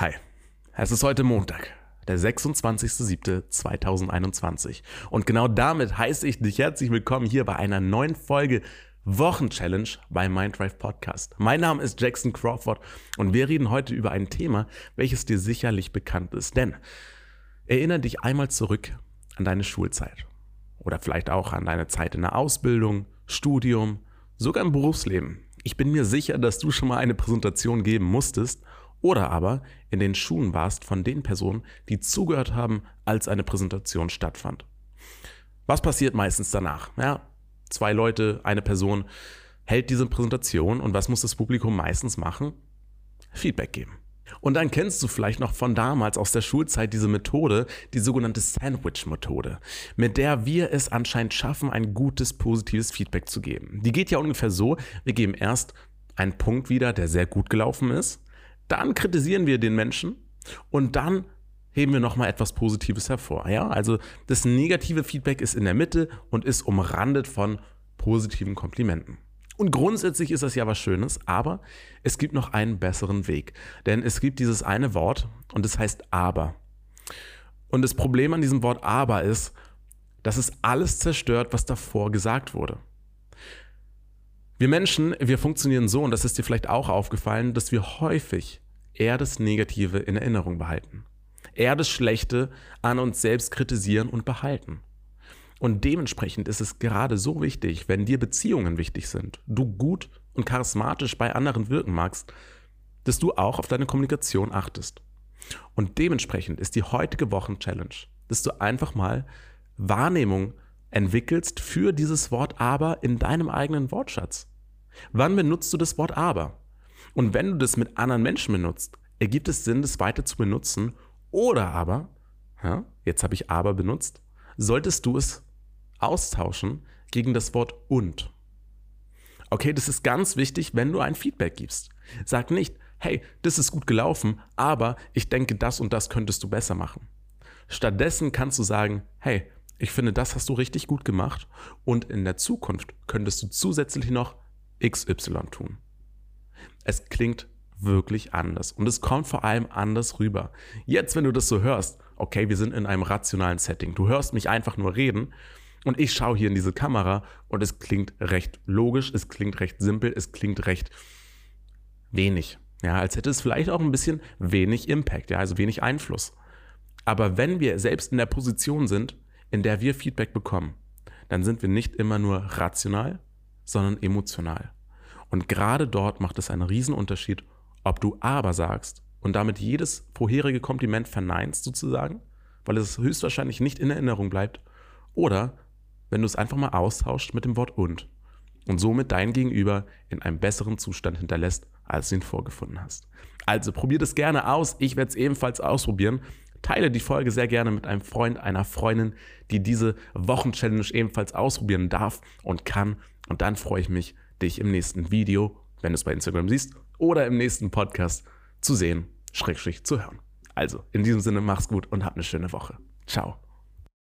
Hi, es ist heute Montag, der 26.07.2021 und genau damit heiße ich dich herzlich willkommen hier bei einer neuen Folge Wochenchallenge bei Minddrive Podcast. Mein Name ist Jackson Crawford und wir reden heute über ein Thema, welches dir sicherlich bekannt ist, denn erinnere dich einmal zurück an deine Schulzeit oder vielleicht auch an deine Zeit in der Ausbildung, Studium, sogar im Berufsleben. Ich bin mir sicher, dass du schon mal eine Präsentation geben musstest oder aber in den Schuhen warst von den Personen, die zugehört haben, als eine Präsentation stattfand. Was passiert meistens danach? Ja, zwei Leute, eine Person hält diese Präsentation und was muss das Publikum meistens machen? Feedback geben. Und dann kennst du vielleicht noch von damals aus der Schulzeit diese Methode, die sogenannte Sandwich-Methode, mit der wir es anscheinend schaffen, ein gutes, positives Feedback zu geben. Die geht ja ungefähr so, wir geben erst einen Punkt wieder, der sehr gut gelaufen ist, dann kritisieren wir den Menschen und dann heben wir nochmal etwas Positives hervor. Ja? Also das negative Feedback ist in der Mitte und ist umrandet von positiven Komplimenten. Und grundsätzlich ist das ja was Schönes, aber es gibt noch einen besseren Weg. Denn es gibt dieses eine Wort und es heißt aber. Und das Problem an diesem Wort aber ist, dass es alles zerstört, was davor gesagt wurde. Wir Menschen, wir funktionieren so, und das ist dir vielleicht auch aufgefallen, dass wir häufig eher das Negative in Erinnerung behalten. Eher das Schlechte an uns selbst kritisieren und behalten. Und dementsprechend ist es gerade so wichtig, wenn dir Beziehungen wichtig sind, du gut und charismatisch bei anderen wirken magst, dass du auch auf deine Kommunikation achtest. Und dementsprechend ist die heutige Wochen-Challenge, dass du einfach mal Wahrnehmung entwickelst für dieses Wort aber in deinem eigenen Wortschatz. Wann benutzt du das Wort aber? Und wenn du das mit anderen Menschen benutzt, ergibt es Sinn, das weiter zu benutzen. Oder aber, ja, jetzt habe ich aber benutzt, solltest du es austauschen gegen das Wort und. Okay, das ist ganz wichtig, wenn du ein Feedback gibst. Sag nicht, hey, das ist gut gelaufen, aber ich denke, das und das könntest du besser machen. Stattdessen kannst du sagen, hey, ich finde, das hast du richtig gut gemacht und in der Zukunft könntest du zusätzlich noch XY tun. Es klingt wirklich anders und es kommt vor allem anders rüber. Jetzt, wenn du das so hörst, okay, wir sind in einem rationalen Setting. Du hörst mich einfach nur reden und ich schaue hier in diese Kamera und es klingt recht logisch, es klingt recht simpel, es klingt recht wenig. Ja, als hätte es vielleicht auch ein bisschen wenig Impact, ja, also wenig Einfluss. Aber wenn wir selbst in der Position sind, in der wir Feedback bekommen, dann sind wir nicht immer nur rational, sondern emotional. Und gerade dort macht es einen Riesenunterschied, ob du aber sagst und damit jedes vorherige Kompliment verneinst sozusagen, weil es höchstwahrscheinlich nicht in Erinnerung bleibt, oder wenn du es einfach mal austauscht mit dem Wort und und somit dein Gegenüber in einem besseren Zustand hinterlässt, als du ihn vorgefunden hast. Also probier das gerne aus. Ich werde es ebenfalls ausprobieren. Teile die Folge sehr gerne mit einem Freund, einer Freundin, die diese Wochenchallenge ebenfalls ausprobieren darf und kann. Und dann freue ich mich, dich im nächsten Video, wenn du es bei Instagram siehst, oder im nächsten Podcast zu sehen, schrägstrich zu hören. Also, in diesem Sinne, mach's gut und hab eine schöne Woche. Ciao.